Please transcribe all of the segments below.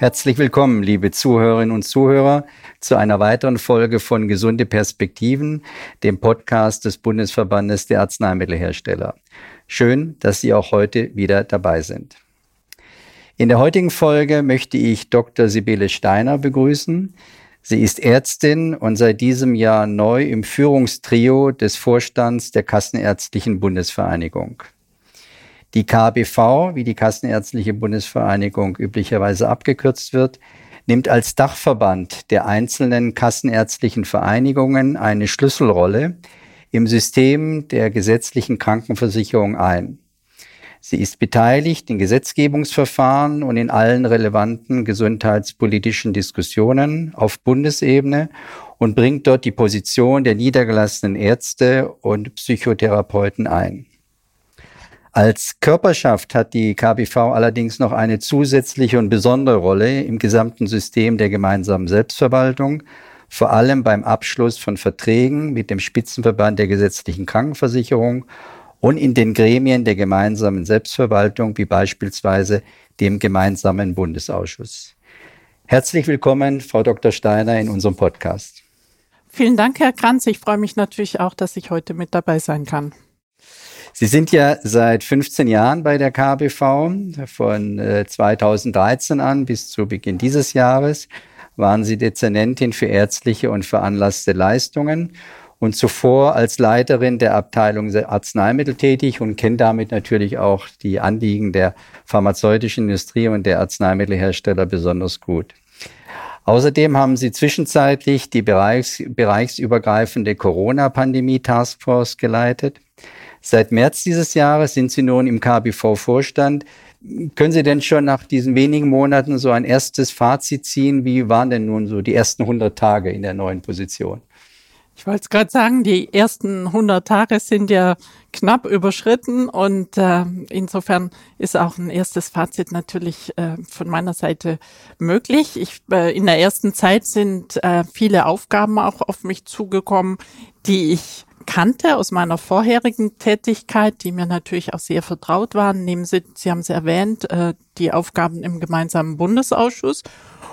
Herzlich willkommen, liebe Zuhörerinnen und Zuhörer, zu einer weiteren Folge von Gesunde Perspektiven, dem Podcast des Bundesverbandes der Arzneimittelhersteller. Schön, dass Sie auch heute wieder dabei sind. In der heutigen Folge möchte ich Dr. Sibylle Steiner begrüßen. Sie ist Ärztin und seit diesem Jahr neu im Führungstrio des Vorstands der Kassenärztlichen Bundesvereinigung. Die KBV, wie die Kassenärztliche Bundesvereinigung üblicherweise abgekürzt wird, nimmt als Dachverband der einzelnen kassenärztlichen Vereinigungen eine Schlüsselrolle im System der gesetzlichen Krankenversicherung ein. Sie ist beteiligt in Gesetzgebungsverfahren und in allen relevanten gesundheitspolitischen Diskussionen auf Bundesebene und bringt dort die Position der niedergelassenen Ärzte und Psychotherapeuten ein. Als Körperschaft hat die KBV allerdings noch eine zusätzliche und besondere Rolle im gesamten System der gemeinsamen Selbstverwaltung, vor allem beim Abschluss von Verträgen mit dem Spitzenverband der gesetzlichen Krankenversicherung und in den Gremien der gemeinsamen Selbstverwaltung, wie beispielsweise dem gemeinsamen Bundesausschuss. Herzlich willkommen, Frau Dr. Steiner, in unserem Podcast. Vielen Dank, Herr Kranz. Ich freue mich natürlich auch, dass ich heute mit dabei sein kann. Sie sind ja seit 15 Jahren bei der KBV. Von 2013 äh, an bis zu Beginn dieses Jahres waren Sie Dezernentin für ärztliche und veranlasste Leistungen und zuvor als Leiterin der Abteilung Arzneimittel tätig und kennen damit natürlich auch die Anliegen der pharmazeutischen Industrie und der Arzneimittelhersteller besonders gut. Außerdem haben sie zwischenzeitlich die bereichs bereichsübergreifende Corona-Pandemie-Taskforce geleitet. Seit März dieses Jahres sind Sie nun im KBV-Vorstand. Können Sie denn schon nach diesen wenigen Monaten so ein erstes Fazit ziehen? Wie waren denn nun so die ersten 100 Tage in der neuen Position? Ich wollte es gerade sagen, die ersten 100 Tage sind ja knapp überschritten und äh, insofern ist auch ein erstes Fazit natürlich äh, von meiner Seite möglich. Ich, äh, in der ersten Zeit sind äh, viele Aufgaben auch auf mich zugekommen, die ich kannte aus meiner vorherigen Tätigkeit, die mir natürlich auch sehr vertraut waren. Nehmen Sie, Sie haben es erwähnt, äh, die Aufgaben im gemeinsamen Bundesausschuss.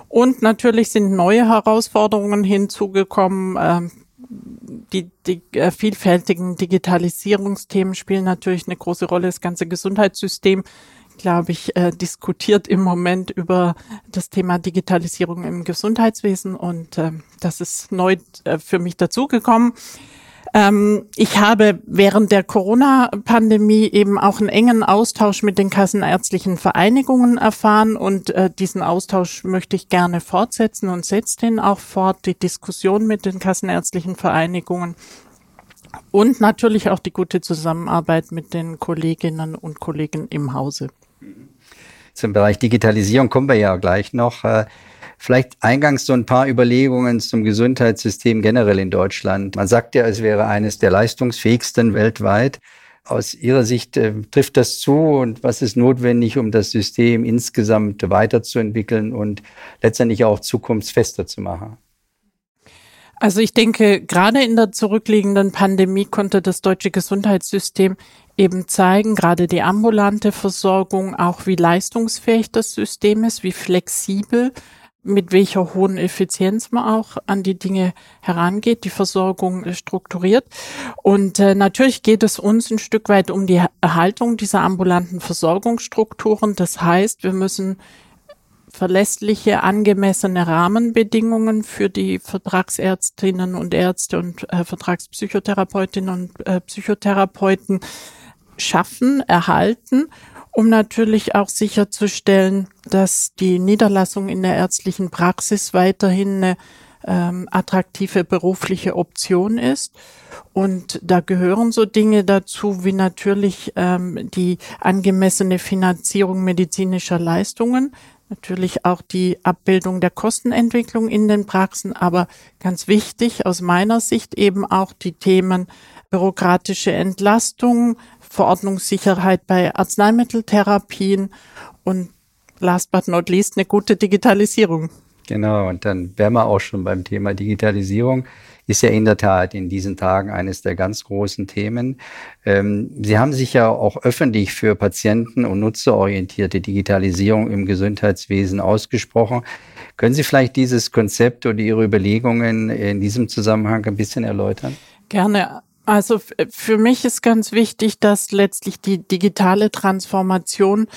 Und natürlich sind neue Herausforderungen hinzugekommen. Äh, die, die äh, vielfältigen Digitalisierungsthemen spielen natürlich eine große Rolle. Das ganze Gesundheitssystem, glaube ich, äh, diskutiert im Moment über das Thema Digitalisierung im Gesundheitswesen und äh, das ist neu äh, für mich dazugekommen. Ähm, ich habe während der Corona-Pandemie eben auch einen engen Austausch mit den kassenärztlichen Vereinigungen erfahren und äh, diesen Austausch möchte ich gerne fortsetzen und setze den auch fort, die Diskussion mit den kassenärztlichen Vereinigungen und natürlich auch die gute Zusammenarbeit mit den Kolleginnen und Kollegen im Hause. Zum Bereich Digitalisierung kommen wir ja gleich noch. Vielleicht eingangs so ein paar Überlegungen zum Gesundheitssystem generell in Deutschland. Man sagt ja, es wäre eines der leistungsfähigsten weltweit. Aus Ihrer Sicht äh, trifft das zu und was ist notwendig, um das System insgesamt weiterzuentwickeln und letztendlich auch zukunftsfester zu machen? Also ich denke, gerade in der zurückliegenden Pandemie konnte das deutsche Gesundheitssystem eben zeigen, gerade die ambulante Versorgung, auch wie leistungsfähig das System ist, wie flexibel mit welcher hohen Effizienz man auch an die Dinge herangeht, die Versorgung strukturiert. Und äh, natürlich geht es uns ein Stück weit um die Erhaltung dieser ambulanten Versorgungsstrukturen. Das heißt, wir müssen verlässliche, angemessene Rahmenbedingungen für die Vertragsärztinnen und Ärzte und äh, Vertragspsychotherapeutinnen und äh, Psychotherapeuten schaffen, erhalten um natürlich auch sicherzustellen, dass die Niederlassung in der ärztlichen Praxis weiterhin eine ähm, attraktive berufliche Option ist. Und da gehören so Dinge dazu wie natürlich ähm, die angemessene Finanzierung medizinischer Leistungen, natürlich auch die Abbildung der Kostenentwicklung in den Praxen, aber ganz wichtig aus meiner Sicht eben auch die Themen bürokratische Entlastung, Verordnungssicherheit bei Arzneimitteltherapien und last but not least eine gute Digitalisierung. Genau, und dann wären wir auch schon beim Thema Digitalisierung. ist ja in der Tat in diesen Tagen eines der ganz großen Themen. Ähm, Sie haben sich ja auch öffentlich für patienten- und nutzerorientierte Digitalisierung im Gesundheitswesen ausgesprochen. Können Sie vielleicht dieses Konzept oder Ihre Überlegungen in diesem Zusammenhang ein bisschen erläutern? Gerne. Also für mich ist ganz wichtig, dass letztlich die digitale Transformation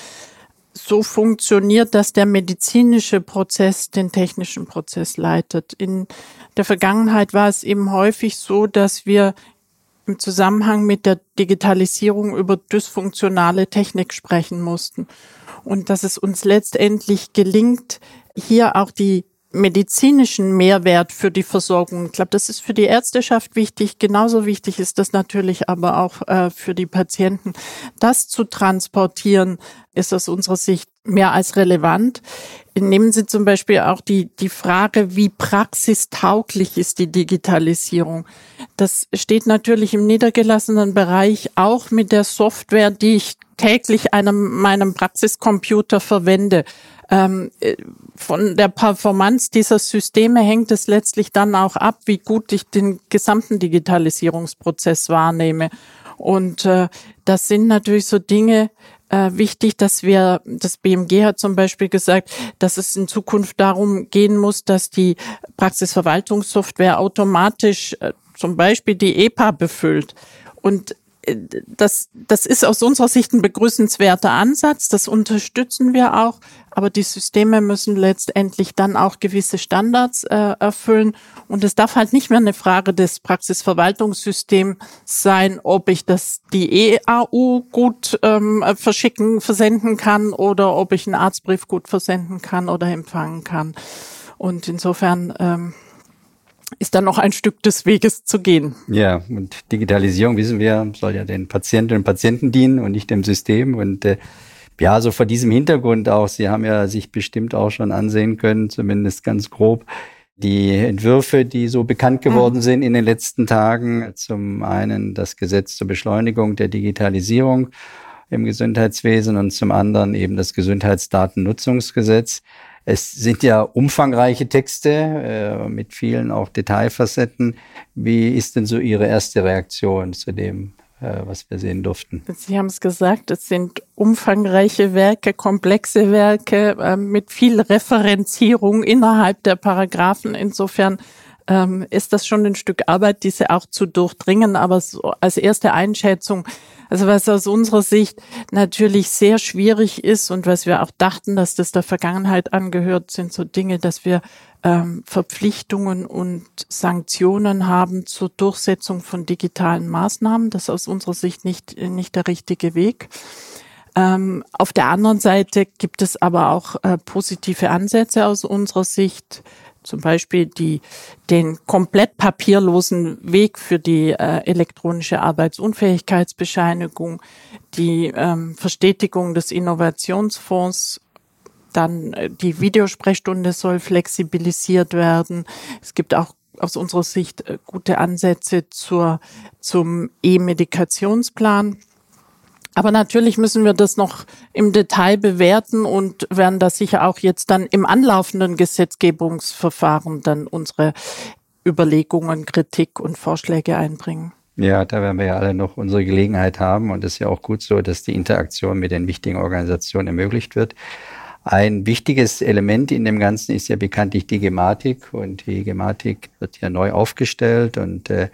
so funktioniert, dass der medizinische Prozess den technischen Prozess leitet. In der Vergangenheit war es eben häufig so, dass wir im Zusammenhang mit der Digitalisierung über dysfunktionale Technik sprechen mussten und dass es uns letztendlich gelingt, hier auch die medizinischen Mehrwert für die Versorgung. Ich glaube, das ist für die Ärzteschaft wichtig. Genauso wichtig ist das natürlich aber auch äh, für die Patienten. Das zu transportieren, ist aus unserer Sicht mehr als relevant. Nehmen Sie zum Beispiel auch die, die Frage, wie praxistauglich ist die Digitalisierung. Das steht natürlich im niedergelassenen Bereich auch mit der Software, die ich täglich einem meinem Praxiscomputer verwende. Ähm, äh, von der Performance dieser Systeme hängt es letztlich dann auch ab, wie gut ich den gesamten Digitalisierungsprozess wahrnehme. Und äh, das sind natürlich so Dinge, äh, wichtig, dass wir, das BMG hat zum Beispiel gesagt, dass es in Zukunft darum gehen muss, dass die Praxisverwaltungssoftware automatisch äh, zum Beispiel die EPA befüllt. Und das, das ist aus unserer Sicht ein begrüßenswerter Ansatz. Das unterstützen wir auch. Aber die Systeme müssen letztendlich dann auch gewisse Standards äh, erfüllen. Und es darf halt nicht mehr eine Frage des Praxisverwaltungssystems sein, ob ich das die EAU gut ähm, verschicken, versenden kann oder ob ich einen Arztbrief gut versenden kann oder empfangen kann. Und insofern ähm, ist da noch ein Stück des Weges zu gehen. Ja, und Digitalisierung, wissen wir, soll ja den Patienten und Patienten dienen und nicht dem System. Und äh, ja, so vor diesem Hintergrund auch, Sie haben ja sich bestimmt auch schon ansehen können, zumindest ganz grob, die Entwürfe, die so bekannt geworden mhm. sind in den letzten Tagen. Zum einen das Gesetz zur Beschleunigung der Digitalisierung im Gesundheitswesen und zum anderen eben das Gesundheitsdatennutzungsgesetz. Es sind ja umfangreiche Texte äh, mit vielen auch Detailfacetten. Wie ist denn so Ihre erste Reaktion zu dem, äh, was wir sehen durften? Sie haben es gesagt, es sind umfangreiche Werke, komplexe Werke äh, mit viel Referenzierung innerhalb der Paragraphen. Insofern ähm, ist das schon ein Stück Arbeit, diese auch zu durchdringen. Aber so als erste Einschätzung also was aus unserer Sicht natürlich sehr schwierig ist und was wir auch dachten, dass das der Vergangenheit angehört, sind so Dinge, dass wir ähm, Verpflichtungen und Sanktionen haben zur Durchsetzung von digitalen Maßnahmen. Das ist aus unserer Sicht nicht, nicht der richtige Weg. Ähm, auf der anderen Seite gibt es aber auch äh, positive Ansätze aus unserer Sicht zum Beispiel die, den komplett papierlosen Weg für die äh, elektronische Arbeitsunfähigkeitsbescheinigung, die ähm, Verstetigung des Innovationsfonds, dann äh, die Videosprechstunde soll flexibilisiert werden. Es gibt auch aus unserer Sicht äh, gute Ansätze zur, zum E-Medikationsplan. Aber natürlich müssen wir das noch im Detail bewerten und werden da sicher auch jetzt dann im anlaufenden Gesetzgebungsverfahren dann unsere Überlegungen, Kritik und Vorschläge einbringen. Ja, da werden wir ja alle noch unsere Gelegenheit haben und es ist ja auch gut so, dass die Interaktion mit den wichtigen Organisationen ermöglicht wird. Ein wichtiges Element in dem Ganzen ist ja bekanntlich die Gematik und die Gematik wird ja neu aufgestellt und äh,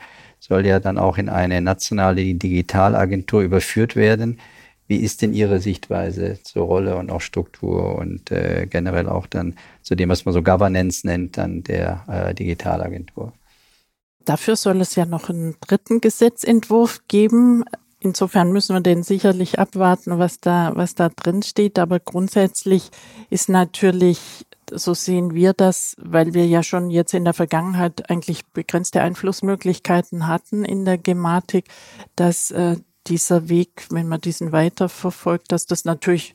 soll ja dann auch in eine nationale Digitalagentur überführt werden. Wie ist denn Ihre Sichtweise zur Rolle und auch Struktur und äh, generell auch dann zu dem, was man so Governance nennt, dann der äh, Digitalagentur? Dafür soll es ja noch einen dritten Gesetzentwurf geben. Insofern müssen wir den sicherlich abwarten, was da, was da drin steht. Aber grundsätzlich ist natürlich so sehen wir das, weil wir ja schon jetzt in der Vergangenheit eigentlich begrenzte Einflussmöglichkeiten hatten in der Gematik, dass äh, dieser Weg, wenn man diesen weiterverfolgt, dass das natürlich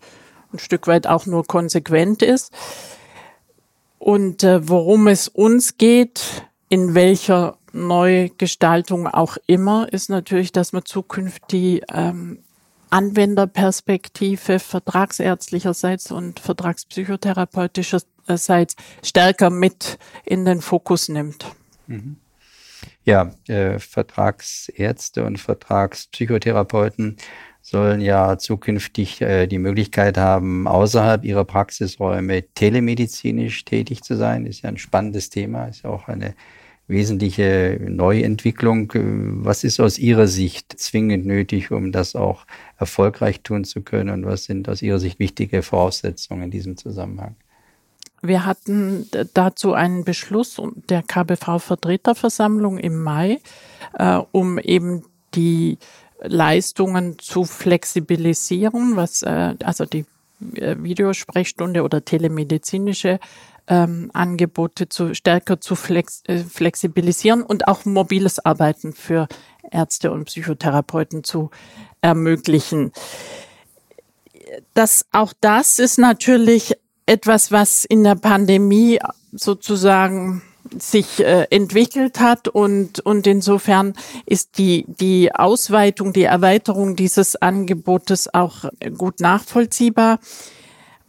ein Stück weit auch nur konsequent ist. Und äh, worum es uns geht, in welcher Neugestaltung auch immer, ist natürlich, dass man zukünftig ähm, Anwenderperspektive vertragsärztlicherseits und vertragspsychotherapeutischerseits stärker mit in den Fokus nimmt. Mhm. Ja, äh, Vertragsärzte und Vertragspsychotherapeuten sollen ja zukünftig äh, die Möglichkeit haben, außerhalb ihrer Praxisräume telemedizinisch tätig zu sein. Ist ja ein spannendes Thema, ist ja auch eine wesentliche Neuentwicklung. Was ist aus Ihrer Sicht zwingend nötig, um das auch erfolgreich tun zu können? Und was sind aus Ihrer Sicht wichtige Voraussetzungen in diesem Zusammenhang? Wir hatten dazu einen Beschluss der KBV-Vertreterversammlung im Mai, äh, um eben die Leistungen zu flexibilisieren, was äh, also die äh, Videosprechstunde oder telemedizinische ähm, Angebote zu stärker zu flex, äh, flexibilisieren und auch mobiles Arbeiten für Ärzte und Psychotherapeuten zu ermöglichen. Das auch das ist natürlich etwas, was in der Pandemie sozusagen sich äh, entwickelt hat und, und insofern ist die, die Ausweitung, die Erweiterung dieses Angebotes auch gut nachvollziehbar.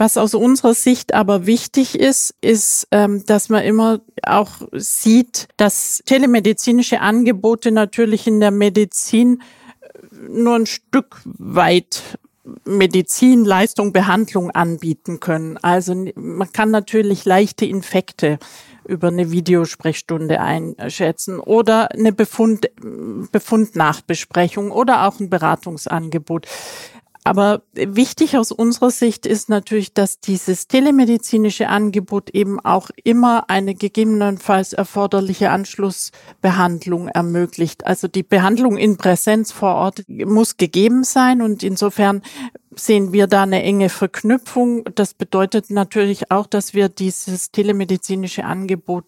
Was aus unserer Sicht aber wichtig ist, ist, ähm, dass man immer auch sieht, dass telemedizinische Angebote natürlich in der Medizin äh, nur ein Stück weit Medizin, Leistung, Behandlung anbieten können. Also man kann natürlich leichte Infekte über eine Videosprechstunde einschätzen oder eine Befund, Befundnachbesprechung oder auch ein Beratungsangebot. Aber wichtig aus unserer Sicht ist natürlich, dass dieses telemedizinische Angebot eben auch immer eine gegebenenfalls erforderliche Anschlussbehandlung ermöglicht. Also die Behandlung in Präsenz vor Ort muss gegeben sein und insofern sehen wir da eine enge Verknüpfung. Das bedeutet natürlich auch, dass wir dieses telemedizinische Angebot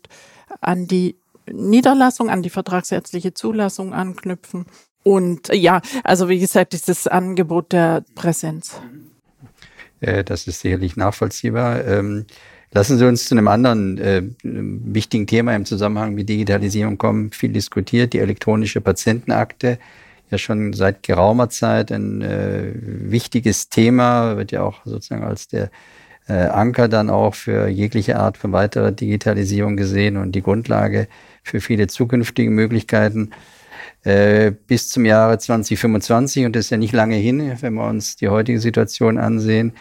an die Niederlassung, an die vertragsärztliche Zulassung anknüpfen und ja, also wie gesagt, ist das Angebot der Präsenz. Äh, das ist sicherlich nachvollziehbar. Ähm, lassen Sie uns zu einem anderen äh, wichtigen Thema im Zusammenhang mit Digitalisierung kommen. Viel diskutiert, die elektronische Patientenakte. Ja, schon seit geraumer Zeit ein äh, wichtiges Thema, wird ja auch sozusagen als der äh, Anker dann auch für jegliche Art von weiterer Digitalisierung gesehen und die Grundlage für viele zukünftige Möglichkeiten. Äh, bis zum Jahre 2025, und das ist ja nicht lange hin, wenn wir uns die heutige Situation ansehen,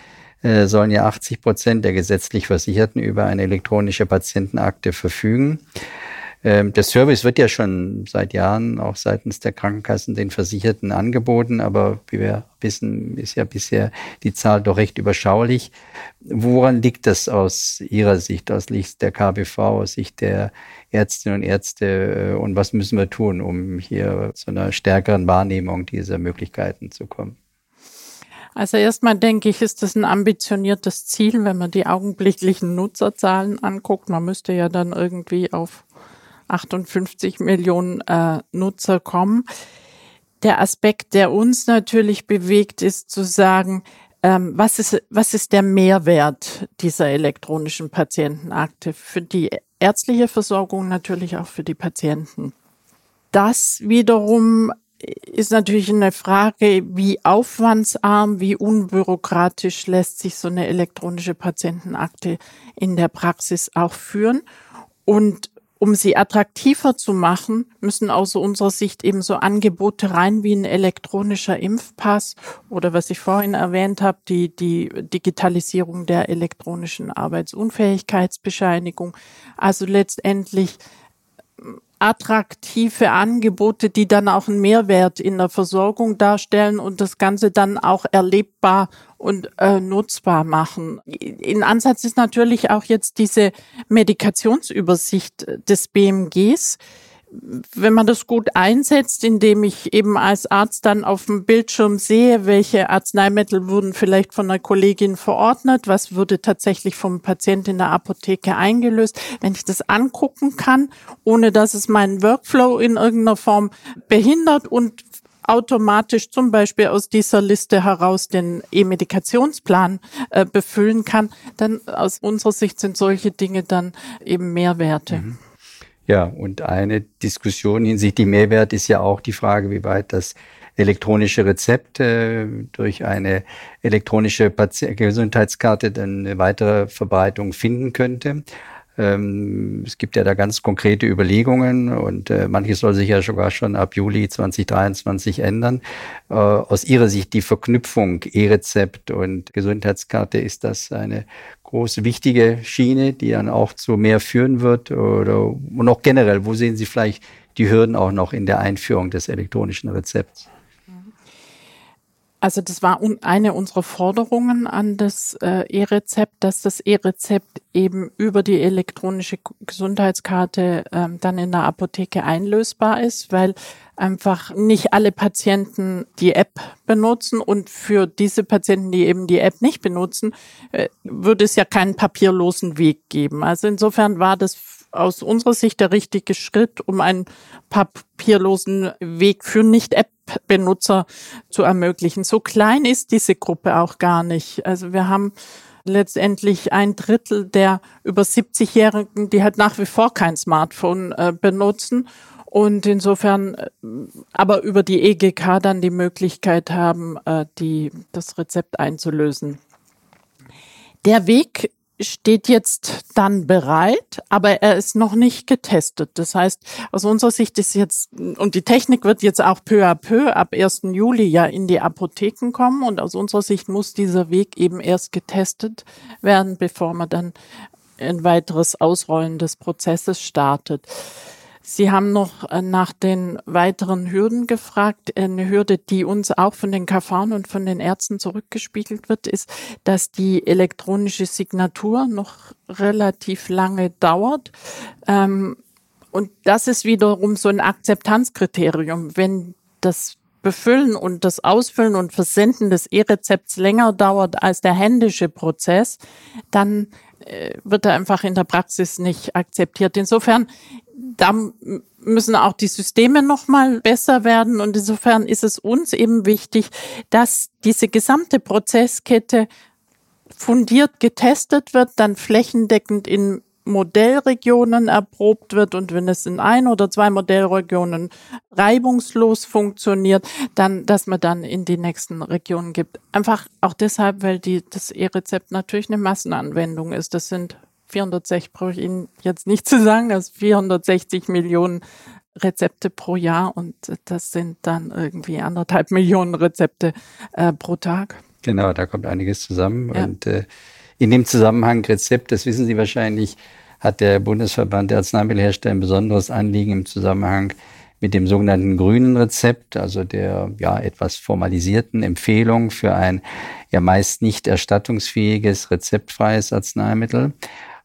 äh, sollen ja 80 Prozent der gesetzlich Versicherten über eine elektronische Patientenakte verfügen. Ähm, der Service wird ja schon seit Jahren auch seitens der Krankenkassen den Versicherten angeboten, aber wie wir wissen, ist ja bisher die Zahl doch recht überschaulich. Woran liegt das aus Ihrer Sicht, aus Sicht der KBV, aus Sicht der Ärztinnen und Ärzte äh, und was müssen wir tun, um hier zu einer stärkeren Wahrnehmung dieser Möglichkeiten zu kommen? Also erstmal denke ich, ist das ein ambitioniertes Ziel, wenn man die augenblicklichen Nutzerzahlen anguckt. Man müsste ja dann irgendwie auf 58 Millionen äh, Nutzer kommen. Der Aspekt, der uns natürlich bewegt, ist zu sagen, ähm, was, ist, was ist der Mehrwert dieser elektronischen Patientenakte für die ärztliche Versorgung, natürlich auch für die Patienten. Das wiederum ist natürlich eine Frage, wie aufwandsarm, wie unbürokratisch lässt sich so eine elektronische Patientenakte in der Praxis auch führen. Und um sie attraktiver zu machen, müssen aus unserer Sicht eben so Angebote rein wie ein elektronischer Impfpass oder was ich vorhin erwähnt habe, die, die Digitalisierung der elektronischen Arbeitsunfähigkeitsbescheinigung. Also letztendlich attraktive Angebote, die dann auch einen Mehrwert in der Versorgung darstellen und das Ganze dann auch erlebbar und äh, nutzbar machen. In Ansatz ist natürlich auch jetzt diese Medikationsübersicht des BMGs wenn man das gut einsetzt, indem ich eben als Arzt dann auf dem Bildschirm sehe, welche Arzneimittel wurden vielleicht von einer Kollegin verordnet, was würde tatsächlich vom Patient in der Apotheke eingelöst, wenn ich das angucken kann, ohne dass es meinen Workflow in irgendeiner Form behindert und automatisch zum Beispiel aus dieser Liste heraus den E-Medikationsplan äh, befüllen kann, dann aus unserer Sicht sind solche Dinge dann eben Mehrwerte. Mhm. Ja, und eine Diskussion hinsichtlich Mehrwert ist ja auch die Frage, wie weit das elektronische Rezept äh, durch eine elektronische Pati Gesundheitskarte dann eine weitere Verbreitung finden könnte. Äh, Ähm, es gibt ja da ganz konkrete Überlegungen und äh, manches soll sich ja sogar schon ab Juli 2023 ändern. Äh, aus Ihrer Sicht die Verknüpfung E-Rezept und Gesundheitskarte, ist das eine große wichtige Schiene, die dann auch zu mehr führen wird? Oder und auch generell, wo sehen Sie vielleicht die Hürden auch noch in der Einführung des elektronischen Rezepts? Also das war eine unserer Forderungen an das äh, E-Rezept, dass das E-Rezept eben über die elektronische Gesundheitskarte ähm, dann in der Apotheke einlösbar ist, weil einfach nicht alle Patienten die App benutzen und für diese Patienten, die eben die App nicht benutzen, äh, würde es ja keinen papierlosen Weg geben. Also insofern war das aus unserer Sicht der richtige Schritt, um einen papierlosen Weg für Nicht-App-Benutzer zu ermöglichen. So klein ist diese Gruppe auch gar nicht. Also wir haben letztendlich ein Drittel der über 70-Jährigen, die halt nach wie vor kein Smartphone äh, benutzen und insofern äh, aber über die EGK dann die Möglichkeit haben, äh, die, das Rezept einzulösen. Der Weg steht jetzt dann bereit, aber er ist noch nicht getestet. Das heißt, aus unserer Sicht ist jetzt, und die Technik wird jetzt auch peu à peu ab 1. Juli ja in die Apotheken kommen und aus unserer Sicht muss dieser Weg eben erst getestet werden, bevor man dann ein weiteres Ausrollen des Prozesses startet. Sie haben noch äh, nach den weiteren Hürden gefragt. Eine Hürde, die uns auch von den KV und von den Ärzten zurückgespiegelt wird, ist, dass die elektronische Signatur noch relativ lange dauert. Ähm, und das ist wiederum so ein Akzeptanzkriterium. Wenn das Befüllen und das Ausfüllen und Versenden des E-Rezepts länger dauert als der händische Prozess, dann wird er einfach in der Praxis nicht akzeptiert. Insofern da müssen auch die Systeme noch mal besser werden und insofern ist es uns eben wichtig, dass diese gesamte Prozesskette fundiert getestet wird, dann flächendeckend in Modellregionen erprobt wird und wenn es in ein oder zwei Modellregionen reibungslos funktioniert, dann, dass man dann in die nächsten Regionen gibt. Einfach auch deshalb, weil die, das E-Rezept natürlich eine Massenanwendung ist. Das sind 460 brauche ich Ihnen jetzt nicht zu sagen, das 460 Millionen Rezepte pro Jahr und das sind dann irgendwie anderthalb Millionen Rezepte äh, pro Tag. Genau, da kommt einiges zusammen. Ja. Und äh, in dem Zusammenhang Rezept, das wissen Sie wahrscheinlich, hat der Bundesverband der Arzneimittelhersteller ein besonderes Anliegen im Zusammenhang mit dem sogenannten grünen Rezept, also der ja etwas formalisierten Empfehlung für ein ja meist nicht erstattungsfähiges rezeptfreies Arzneimittel.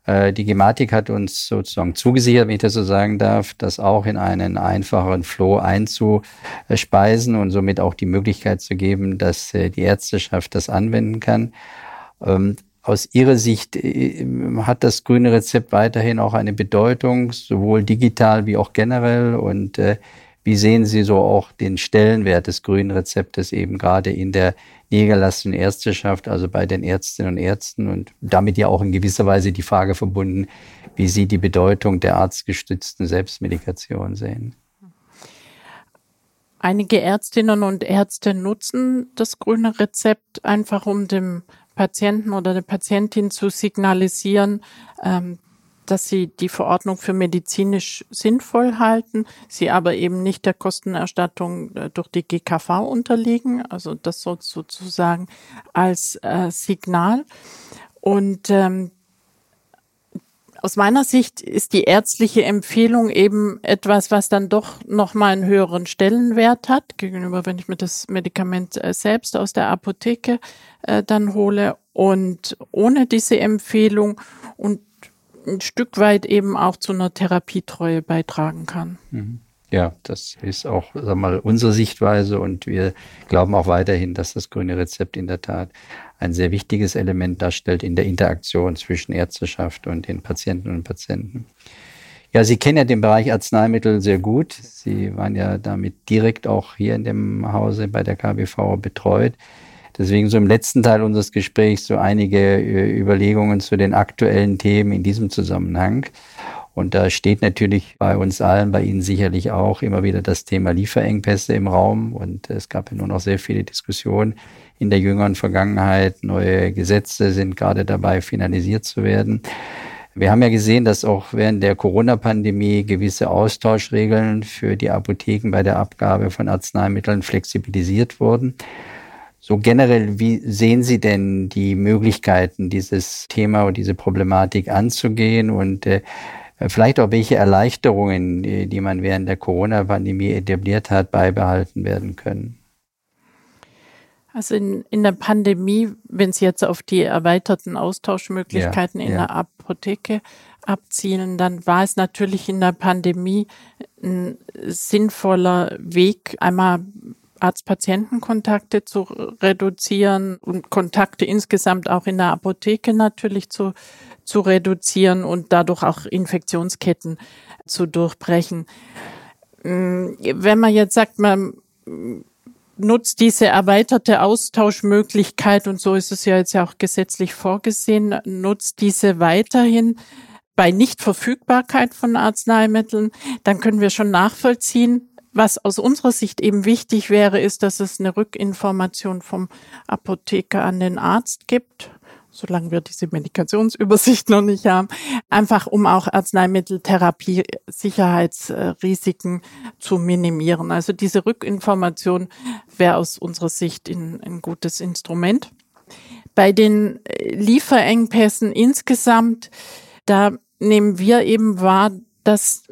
Äh, die Gematik hat uns sozusagen zugesichert, wenn ich das so sagen darf, das auch in einen einfacheren Flow einzuspeisen und somit auch die Möglichkeit zu geben, dass äh, die Ärzteschaft das anwenden kann. Ähm, aus Ihrer Sicht äh, hat das grüne Rezept weiterhin auch eine Bedeutung, sowohl digital wie auch generell? Und wie sehen Sie so auch den Stellenwert des grünen Rezeptes eben gerade in der niedergelassenen Ärzteschaft, also bei den Ärztinnen und Ärzten und damit ja auch in gewisser Weise die Frage verbunden, wie Sie die Bedeutung der arztgestützten Selbstmedikation sehen. Einige Ärztinnen und Ärzte nutzen das grüne Rezept einfach, um dem Patienten oder der Patientin zu signalisieren, ähm, dass sie die Verordnung für medizinisch sinnvoll halten, sie aber eben nicht der Kostenerstattung äh, durch die GKV unterliegen. Also das sozusagen als äh, Signal. Und ähm, aus meiner Sicht ist die ärztliche Empfehlung eben etwas, was dann doch nochmal einen höheren Stellenwert hat, gegenüber, wenn ich mir das Medikament äh, selbst aus der Apotheke äh, dann hole. Und ohne diese Empfehlung und ein Stück weit eben auch zu einer Therapietreue beitragen kann. Mhm. Ja, das ist auch sag mal, unsere Sichtweise und wir glauben auch weiterhin, dass das grüne Rezept in der Tat ein sehr wichtiges Element darstellt in der Interaktion zwischen Ärzteschaft und den Patienten und Patienten. Ja, Sie kennen ja den Bereich Arzneimittel sehr gut. Sie waren ja damit direkt auch hier in dem Hause bei der KBV betreut. Deswegen so im letzten Teil unseres Gesprächs so einige äh, Überlegungen zu den aktuellen Themen in diesem Zusammenhang. Und da steht natürlich bei uns allen, bei Ihnen sicherlich auch immer wieder das Thema Lieferengpässe im Raum. Und es gab ja nur noch sehr viele Diskussionen in der jüngeren Vergangenheit. Neue Gesetze sind gerade dabei, finalisiert zu werden. Wir haben ja gesehen, dass auch während der Corona-Pandemie gewisse Austauschregeln für die Apotheken bei der Abgabe von Arzneimitteln flexibilisiert wurden. So generell, wie sehen Sie denn die Möglichkeiten, dieses Thema und diese Problematik anzugehen und äh, vielleicht auch welche Erleichterungen, die, die man während der Corona-Pandemie etabliert hat, beibehalten werden können? Also in, in der Pandemie, wenn Sie jetzt auf die erweiterten Austauschmöglichkeiten ja, in ja. der Apotheke abzielen, dann war es natürlich in der Pandemie ein sinnvoller Weg, einmal Arzt-Patienten-Kontakte zu reduzieren und Kontakte insgesamt auch in der Apotheke natürlich zu, zu reduzieren und dadurch auch Infektionsketten zu durchbrechen. Wenn man jetzt sagt, man nutzt diese erweiterte Austauschmöglichkeit, und so ist es ja jetzt ja auch gesetzlich vorgesehen, nutzt diese weiterhin bei Nichtverfügbarkeit von Arzneimitteln, dann können wir schon nachvollziehen, was aus unserer Sicht eben wichtig wäre, ist, dass es eine Rückinformation vom Apotheker an den Arzt gibt solange wir diese Medikationsübersicht noch nicht haben, einfach um auch Arzneimitteltherapie Sicherheitsrisiken zu minimieren. Also diese Rückinformation wäre aus unserer Sicht ein, ein gutes Instrument. Bei den Lieferengpässen insgesamt, da nehmen wir eben wahr, dass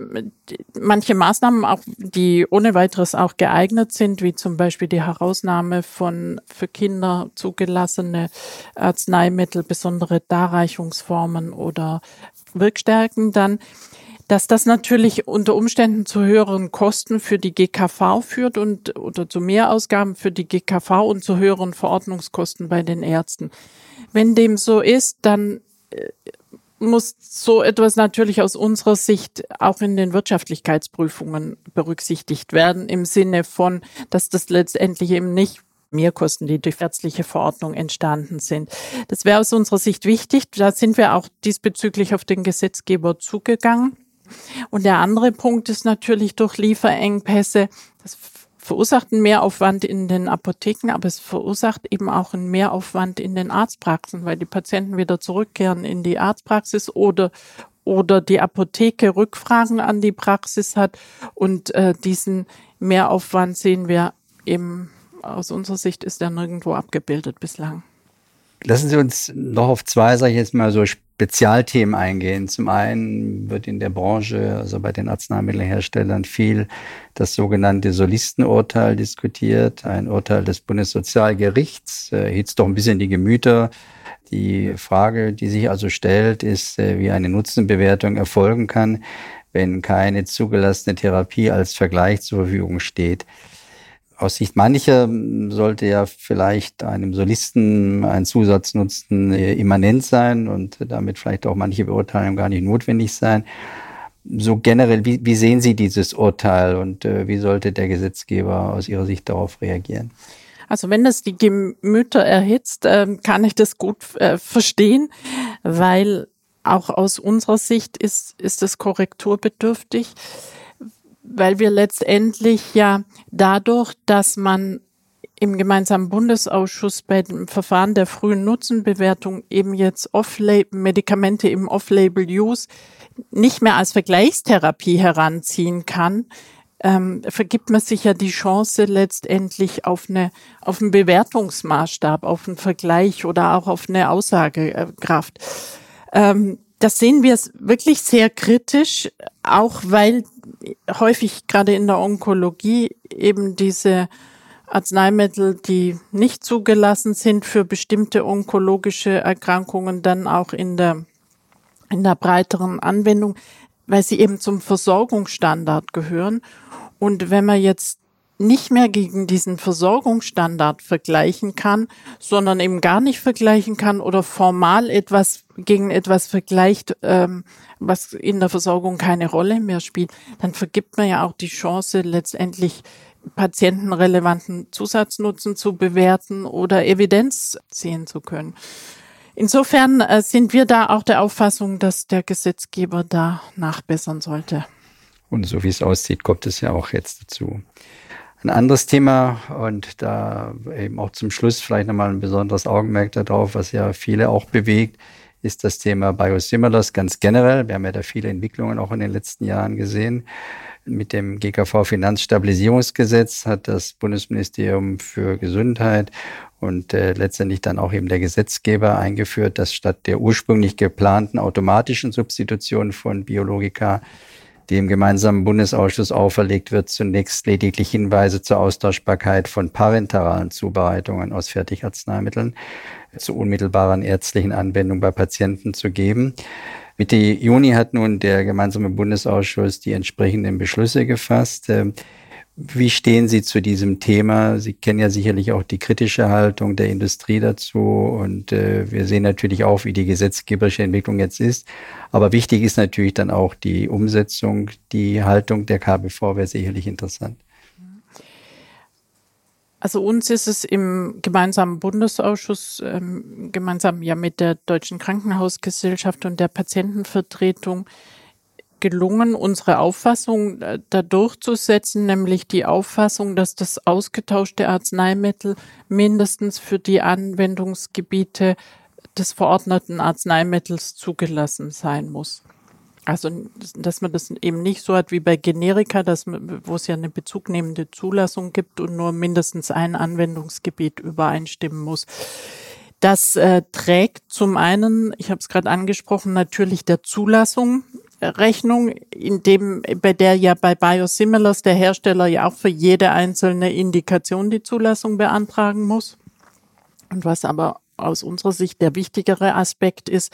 manche Maßnahmen auch, die ohne weiteres auch geeignet sind, wie zum Beispiel die Herausnahme von für Kinder zugelassene Arzneimittel, besondere Darreichungsformen oder Wirkstärken dann, dass das natürlich unter Umständen zu höheren Kosten für die GKV führt und oder zu Mehrausgaben für die GKV und zu höheren Verordnungskosten bei den Ärzten. Wenn dem so ist, dann äh, muss so etwas natürlich aus unserer Sicht auch in den Wirtschaftlichkeitsprüfungen berücksichtigt werden, im Sinne von, dass das letztendlich eben nicht Mehrkosten, die durch ärztliche Verordnung entstanden sind. Das wäre aus unserer Sicht wichtig. Da sind wir auch diesbezüglich auf den Gesetzgeber zugegangen. Und der andere Punkt ist natürlich durch Lieferengpässe. Das verursacht einen Mehraufwand in den Apotheken, aber es verursacht eben auch einen Mehraufwand in den Arztpraxen, weil die Patienten wieder zurückkehren in die Arztpraxis oder oder die Apotheke Rückfragen an die Praxis hat. Und äh, diesen Mehraufwand sehen wir eben aus unserer Sicht ist er nirgendwo abgebildet bislang. Lassen Sie uns noch auf zwei, sage ich jetzt mal so Spezialthemen eingehen. Zum einen wird in der Branche, also bei den Arzneimittelherstellern, viel das sogenannte Solistenurteil diskutiert, ein Urteil des Bundessozialgerichts, äh, hitzt doch ein bisschen die Gemüter. Die Frage, die sich also stellt, ist, äh, wie eine Nutzenbewertung erfolgen kann, wenn keine zugelassene Therapie als Vergleich zur Verfügung steht aus Sicht mancher sollte ja vielleicht einem Solisten ein Zusatznutzen immanent sein und damit vielleicht auch manche Beurteilungen gar nicht notwendig sein. So generell, wie, wie sehen Sie dieses Urteil und äh, wie sollte der Gesetzgeber aus Ihrer Sicht darauf reagieren? Also wenn das die Gemüter erhitzt, äh, kann ich das gut äh, verstehen, weil auch aus unserer Sicht ist, ist es korrekturbedürftig weil wir letztendlich ja dadurch, dass man im gemeinsamen Bundesausschuss bei dem Verfahren der frühen Nutzenbewertung eben jetzt Off-Label, Medikamente im Off-Label-Use nicht mehr als Vergleichstherapie heranziehen kann, ähm, vergibt man sich ja die Chance letztendlich auf eine, auf einen Bewertungsmaßstab, auf einen Vergleich oder auch auf eine Aussagekraft. Ähm, das sehen wir wirklich sehr kritisch, auch weil häufig gerade in der Onkologie eben diese Arzneimittel, die nicht zugelassen sind für bestimmte onkologische Erkrankungen, dann auch in der, in der breiteren Anwendung, weil sie eben zum Versorgungsstandard gehören. Und wenn man jetzt nicht mehr gegen diesen Versorgungsstandard vergleichen kann, sondern eben gar nicht vergleichen kann oder formal etwas gegen etwas vergleicht, ähm, was in der Versorgung keine Rolle mehr spielt, dann vergibt man ja auch die Chance, letztendlich patientenrelevanten Zusatznutzen zu bewerten oder Evidenz sehen zu können. Insofern äh, sind wir da auch der Auffassung, dass der Gesetzgeber da nachbessern sollte. Und so wie es aussieht, kommt es ja auch jetzt dazu. Ein anderes Thema und da eben auch zum Schluss vielleicht nochmal ein besonderes Augenmerk darauf, was ja viele auch bewegt, ist das Thema Biosimilars ganz generell. Wir haben ja da viele Entwicklungen auch in den letzten Jahren gesehen. Mit dem GKV Finanzstabilisierungsgesetz hat das Bundesministerium für Gesundheit und äh, letztendlich dann auch eben der Gesetzgeber eingeführt, dass statt der ursprünglich geplanten automatischen Substitution von Biologika dem gemeinsamen Bundesausschuss auferlegt wird, zunächst lediglich Hinweise zur Austauschbarkeit von parenteralen Zubereitungen aus Fertigarzneimitteln zur unmittelbaren ärztlichen Anwendung bei Patienten zu geben. Mitte Juni hat nun der gemeinsame Bundesausschuss die entsprechenden Beschlüsse gefasst. Ähm, wie stehen Sie zu diesem Thema? Sie kennen ja sicherlich auch die kritische Haltung der Industrie dazu und äh, wir sehen natürlich auch, wie die gesetzgeberische Entwicklung jetzt ist. Aber wichtig ist natürlich dann auch die Umsetzung. Die Haltung der KBV wäre sicherlich interessant. Also uns ist es im gemeinsamen Bundesausschuss, ähm, gemeinsam ja mit der Deutschen Krankenhausgesellschaft und der Patientenvertretung gelungen, unsere Auffassung äh, da durchzusetzen, nämlich die Auffassung, dass das ausgetauschte Arzneimittel mindestens für die Anwendungsgebiete des verordneten Arzneimittels zugelassen sein muss. Also, dass man das eben nicht so hat wie bei Generika, dass man, wo es ja eine bezugnehmende Zulassung gibt und nur mindestens ein Anwendungsgebiet übereinstimmen muss. Das äh, trägt zum einen, ich habe es gerade angesprochen, natürlich der Zulassung Rechnung, in dem, bei der ja bei Biosimilars der Hersteller ja auch für jede einzelne Indikation die Zulassung beantragen muss. Und was aber aus unserer Sicht der wichtigere Aspekt ist,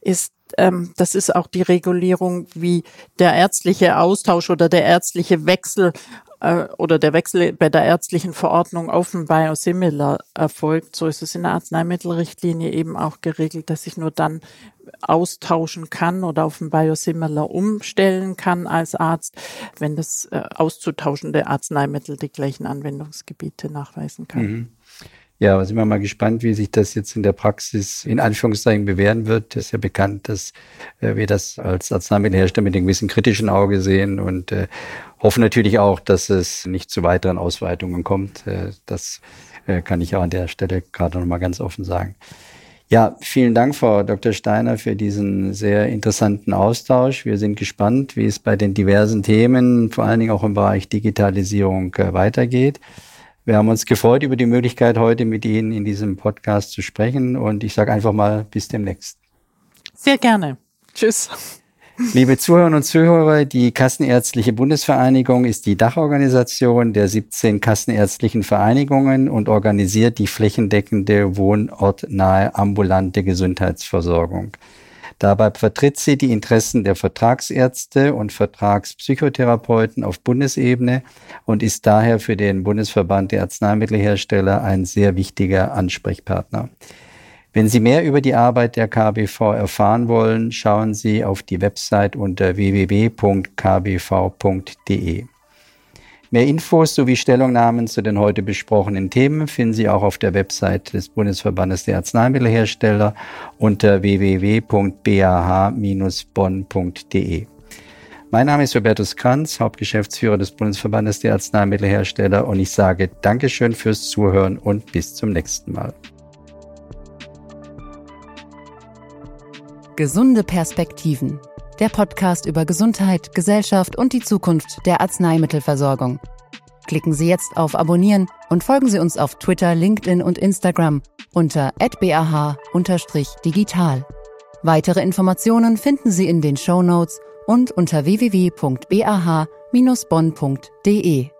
ist ähm, das ist auch die Regulierung, wie der ärztliche Austausch oder der ärztliche Wechsel äh, oder der Wechsel bei der ärztlichen Verordnung auf ein Biosimilar erfolgt. So ist es in der Arzneimittelrichtlinie eben auch geregelt, dass ich nur dann austauschen kann oder auf ein Biosimilar umstellen kann als Arzt, wenn das äh, auszutauschende Arzneimittel die gleichen Anwendungsgebiete nachweisen kann. Mhm. Ja, sind wir mal gespannt, wie sich das jetzt in der Praxis in Anführungszeichen bewähren wird. Es ist ja bekannt, dass äh, wir das als Arzneimittelhersteller mit einem gewissen kritischen Auge sehen und äh, hoffen natürlich auch, dass es nicht zu weiteren Ausweitungen kommt. Äh, das kann ich auch an der Stelle gerade noch mal ganz offen sagen. Ja, vielen Dank, Frau Dr. Steiner, für diesen sehr interessanten Austausch. Wir sind gespannt, wie es bei den diversen Themen, vor allen Dingen auch im Bereich Digitalisierung, weitergeht. Wir haben uns gefreut über die Möglichkeit, heute mit Ihnen in diesem Podcast zu sprechen. Und ich sage einfach mal bis demnächst. Sehr gerne. Tschüss. Liebe Zuhörerinnen und Zuhörer, die Kassenärztliche Bundesvereinigung ist die Dachorganisation der 17 kassenärztlichen Vereinigungen und organisiert die flächendeckende wohnortnahe ambulante Gesundheitsversorgung. Dabei vertritt sie die Interessen der Vertragsärzte und Vertragspsychotherapeuten auf Bundesebene und ist daher für den Bundesverband der Arzneimittelhersteller ein sehr wichtiger Ansprechpartner. Wenn Sie mehr über die Arbeit der KBV erfahren wollen, schauen Sie auf die Website unter www.kbv.de. Mehr Infos sowie Stellungnahmen zu den heute besprochenen Themen finden Sie auch auf der Website des Bundesverbandes der Arzneimittelhersteller unter www.bah-bonn.de. Mein Name ist Robertus Kranz, Hauptgeschäftsführer des Bundesverbandes der Arzneimittelhersteller und ich sage Dankeschön fürs Zuhören und bis zum nächsten Mal. Gesunde Perspektiven der Podcast über Gesundheit, Gesellschaft und die Zukunft der Arzneimittelversorgung. Klicken Sie jetzt auf Abonnieren und folgen Sie uns auf Twitter, LinkedIn und Instagram unter bah-digital. Weitere Informationen finden Sie in den Show Notes und unter www.bah-bonn.de.